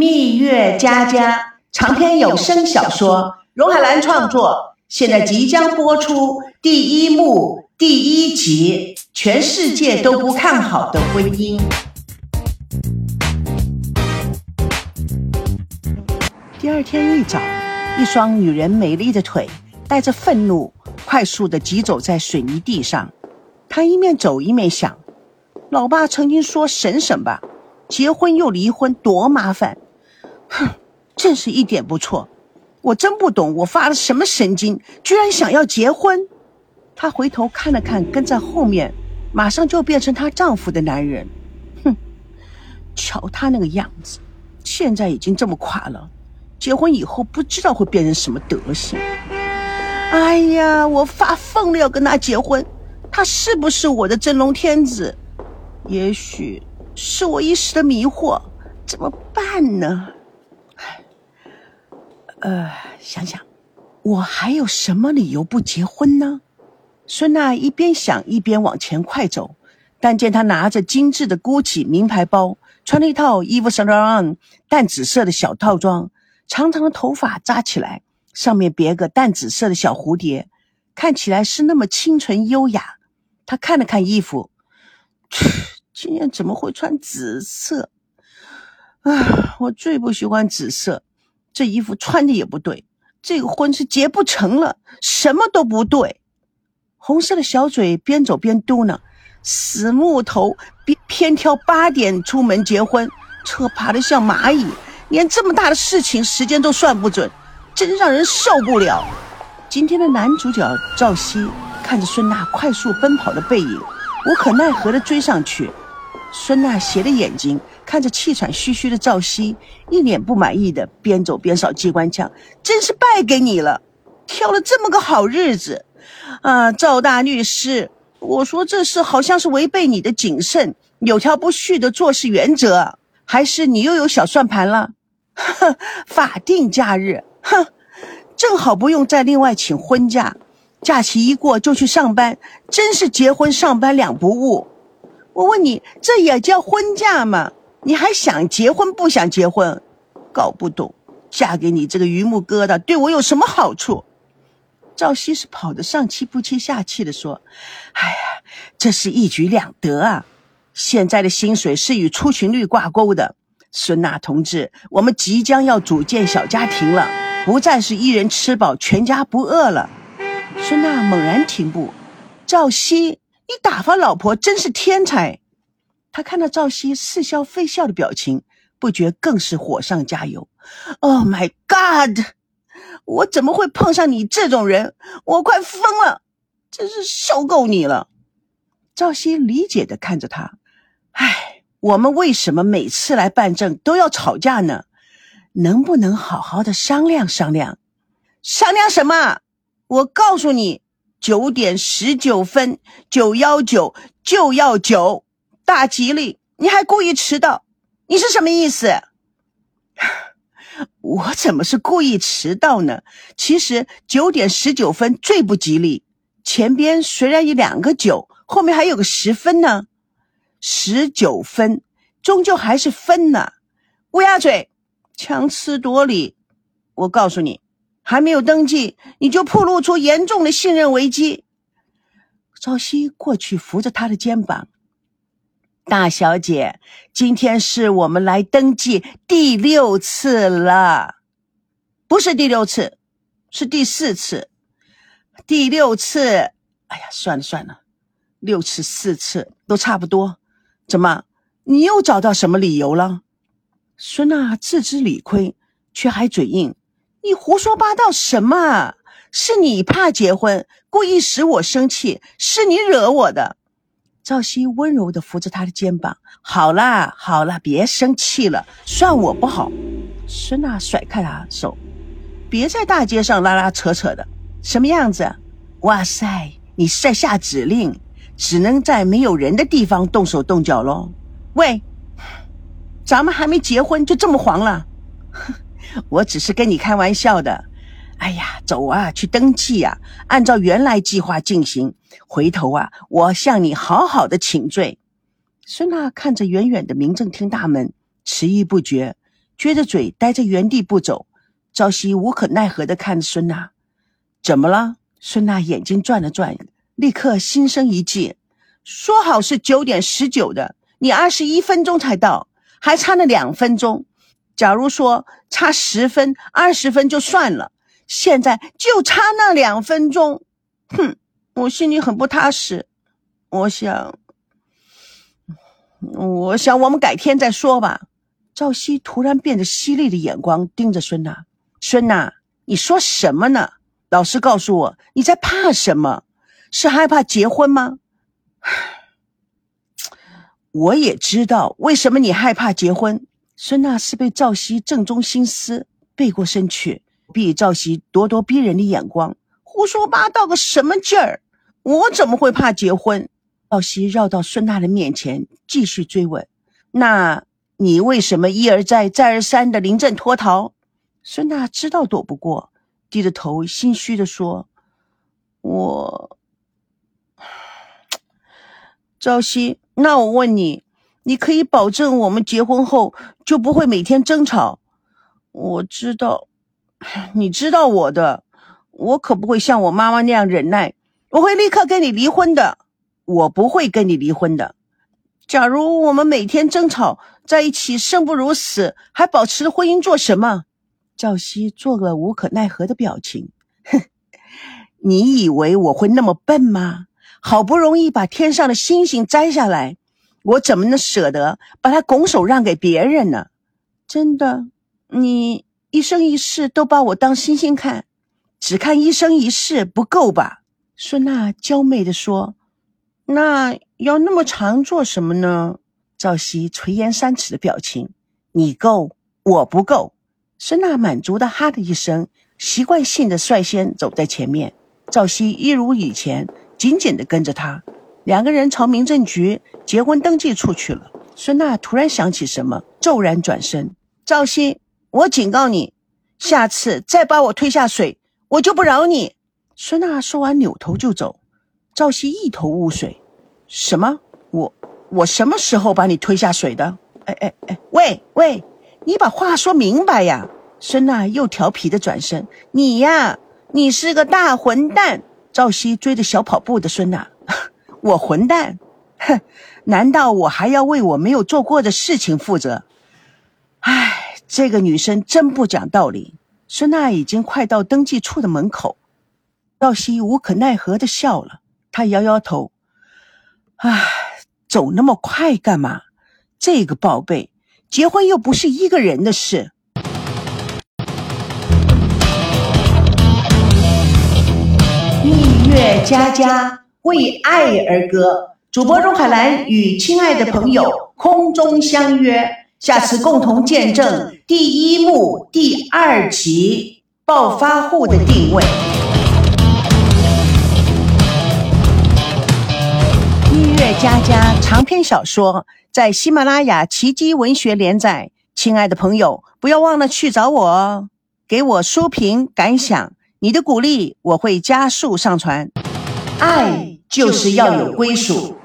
蜜月佳佳长篇有声小说，荣海兰创作，现在即将播出第一幕第一集。全世界都不看好的婚姻。第二天一早，一双女人美丽的腿带着愤怒，快速的疾走在水泥地上。她一面走一面想：老爸曾经说省省吧，结婚又离婚多麻烦。哼，真是一点不错。我真不懂我发了什么神经，居然想要结婚。她回头看了看跟在后面。马上就变成她丈夫的男人，哼！瞧他那个样子，现在已经这么垮了，结婚以后不知道会变成什么德行。哎呀，我发疯了，要跟他结婚，他是不是我的真龙天子？也许是我一时的迷惑，怎么办呢？呃，想想，我还有什么理由不结婚呢？孙娜一边想一边往前快走，但见他拿着精致的 GUCCI 名牌包，穿了一套 Yves Saint Laurent 淡紫色的小套装，长长的头发扎起来，上面别个淡紫色的小蝴蝶，看起来是那么清纯优雅。他看了看衣服，今天怎么会穿紫色？啊，我最不喜欢紫色，这衣服穿的也不对，这个婚是结不成了，什么都不对。红色的小嘴边走边嘟囔：“死木头，偏偏挑八点出门结婚，车爬得像蚂蚁，连这么大的事情时间都算不准，真让人受不了。”今天的男主角赵熙看着孙娜快速奔跑的背影，无可奈何地追上去。孙娜斜着眼睛看着气喘吁吁的赵熙，一脸不满意的边走边扫机关枪：“真是败给你了，挑了这么个好日子。”啊，赵大律师，我说这事好像是违背你的谨慎、有条不紊的做事原则，还是你又有小算盘了？哼，法定假日，哼，正好不用再另外请婚假，假期一过就去上班，真是结婚上班两不误。我问你，这也叫婚假吗？你还想结婚不想结婚？搞不懂，嫁给你这个榆木疙瘩对我有什么好处？赵熙是跑得上气不接下气的说：“哎呀，这是一举两得啊！现在的薪水是与出勤率挂钩的，孙娜同志，我们即将要组建小家庭了，不再是一人吃饱全家不饿了。”孙娜猛然停步：“赵熙，你打发老婆真是天才！”他看到赵熙似笑非笑的表情，不觉更是火上加油。“Oh my God！” 我怎么会碰上你这种人？我快疯了，真是受够你了。赵熙理解的看着他，唉，我们为什么每次来办证都要吵架呢？能不能好好的商量商量？商量什么？我告诉你，九点十九分，九幺九就要九，大吉利！你还故意迟到，你是什么意思？我怎么是故意迟到呢？其实九点十九分最不吉利，前边虽然有两个九，后面还有个十分呢。十九分终究还是分呢。乌鸦嘴，强词夺理。我告诉你，还没有登记，你就暴露出严重的信任危机。赵熙过去扶着他的肩膀。大小姐，今天是我们来登记第六次了，不是第六次，是第四次。第六次，哎呀，算了算了，六次四次都差不多。怎么，你又找到什么理由了？孙娜自知理亏，却还嘴硬：“你胡说八道什么？是你怕结婚，故意使我生气，是你惹我的。”赵熙温柔地扶着他的肩膀：“好啦，好啦，别生气了，算我不好。”孙娜甩开他手：“别在大街上拉拉扯扯的，什么样子？哇塞，你是在下指令，只能在没有人的地方动手动脚喽。喂，咱们还没结婚就这么黄了？哼 我只是跟你开玩笑的。”哎呀，走啊，去登记呀！按照原来计划进行。回头啊，我向你好好的请罪。孙娜看着远远的民政厅大门，迟疑不决，撅着嘴呆在原地不走。赵熙无可奈何地看着孙娜：“怎么了？”孙娜眼睛转了转，立刻心生一计：“说好是九点十九的，你二十一分钟才到，还差那两分钟。假如说差十分、二十分就算了，现在就差那两分钟。哼，我心里很不踏实。我想，我想我们改天再说吧。”赵熙突然变得犀利的眼光盯着孙娜：“孙娜，你说什么呢？”老实告诉我，你在怕什么？是害怕结婚吗？我也知道为什么你害怕结婚。孙娜是被赵熙正中心思，背过身去，避赵熙咄咄逼人的眼光，胡说八道个什么劲儿？我怎么会怕结婚？赵熙绕到孙娜的面前，继续追问：“那你为什么一而再、再而三的临阵脱逃？”孙娜知道躲不过。低着头，心虚的说：“我，赵熙，那我问你，你可以保证我们结婚后就不会每天争吵？我知道，你知道我的，我可不会像我妈妈那样忍耐，我会立刻跟你离婚的。我不会跟你离婚的。假如我们每天争吵在一起，生不如死，还保持婚姻做什么？”赵熙做了无可奈何的表情，哼，你以为我会那么笨吗？好不容易把天上的星星摘下来，我怎么能舍得把他拱手让给别人呢？真的，你一生一世都把我当星星看，只看一生一世不够吧？孙娜娇媚地说：“那要那么长做什么呢？”赵熙垂涎三尺的表情，你够，我不够。孙娜满足的哈的一声，习惯性的率先走在前面。赵熙一如以前，紧紧的跟着他。两个人朝民政局结婚登记处去了。孙娜突然想起什么，骤然转身：“赵熙，我警告你，下次再把我推下水，我就不饶你。”孙娜说完，扭头就走。赵熙一头雾水：“什么？我我什么时候把你推下水的？哎哎哎，喂喂！”你把话说明白呀！孙娜又调皮的转身，你呀，你是个大混蛋！赵熙追着小跑步的孙娜，我混蛋？哼，难道我还要为我没有做过的事情负责？唉，这个女生真不讲道理。孙娜已经快到登记处的门口，赵熙无可奈何的笑了，他摇摇头，唉，走那么快干嘛？这个宝贝。结婚又不是一个人的事。蜜月佳佳为爱而歌，主播荣海兰与亲爱的朋友空中相约，下次共同见证第一幕第二集暴发户的定位。音乐佳佳长篇小说。在喜马拉雅奇迹文学连载，亲爱的朋友，不要忘了去找我哦，给我书评感想，你的鼓励我会加速上传。爱就是要有归属。